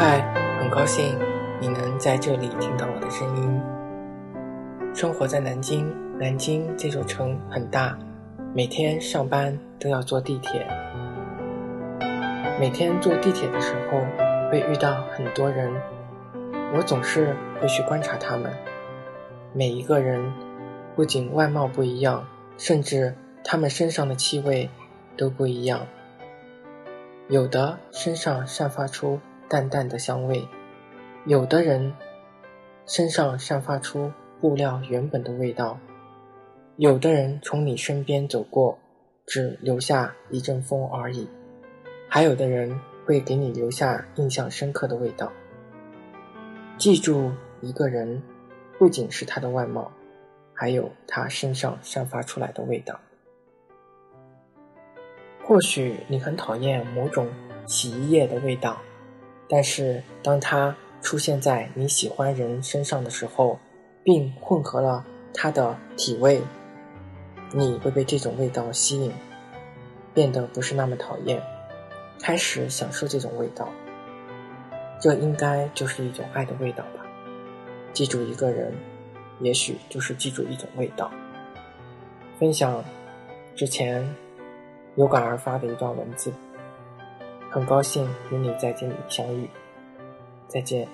嗨，很高兴你能在这里听到我的声音。生活在南京，南京这座城很大，每天上班都要坐地铁。每天坐地铁的时候会遇到很多人，我总是会去观察他们。每一个人不仅外貌不一样，甚至他们身上的气味都不一样。有的身上散发出淡淡的香味，有的人身上散发出布料原本的味道，有的人从你身边走过，只留下一阵风而已，还有的人会给你留下印象深刻的味道。记住一个人，不仅是他的外貌，还有他身上散发出来的味道。或许你很讨厌某种洗衣液的味道，但是当它出现在你喜欢人身上的时候，并混合了他的体味，你会被这种味道吸引，变得不是那么讨厌，开始享受这种味道。这应该就是一种爱的味道吧。记住一个人，也许就是记住一种味道。分享之前。有感而发的一段文字，很高兴与你在这里相遇，再见。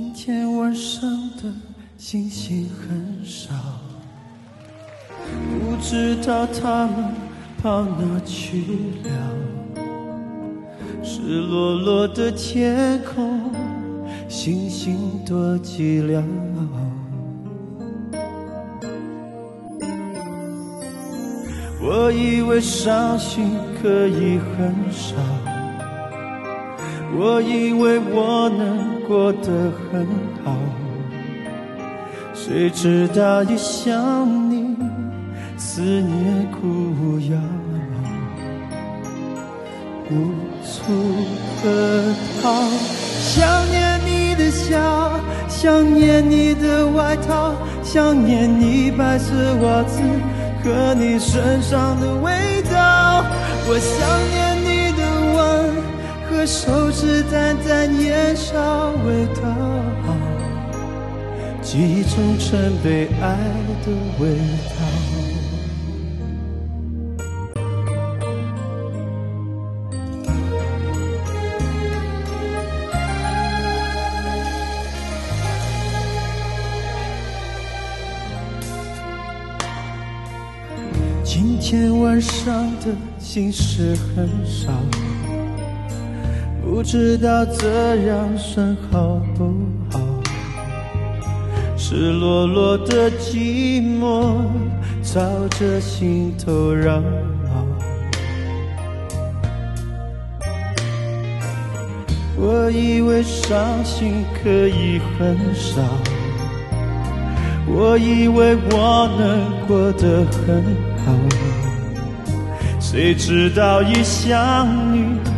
今天晚上的星星很少，不知道他们跑哪去了。赤裸裸的天空，星星多寂寥。我以为伤心可以很少，我以为我能。过得很好，谁知道一想你，思念苦药，无处可逃。想念你的笑，想念你的外套，想念你白色袜子和你身上的味道。我想念你的吻。和手淡淡年少味道，记忆中曾被爱的味道。今天晚上的心事很少。不知道这样算好不好？赤裸裸的寂寞朝着心头绕。我以为伤心可以很少，我以为我能过得很好，谁知道一想你。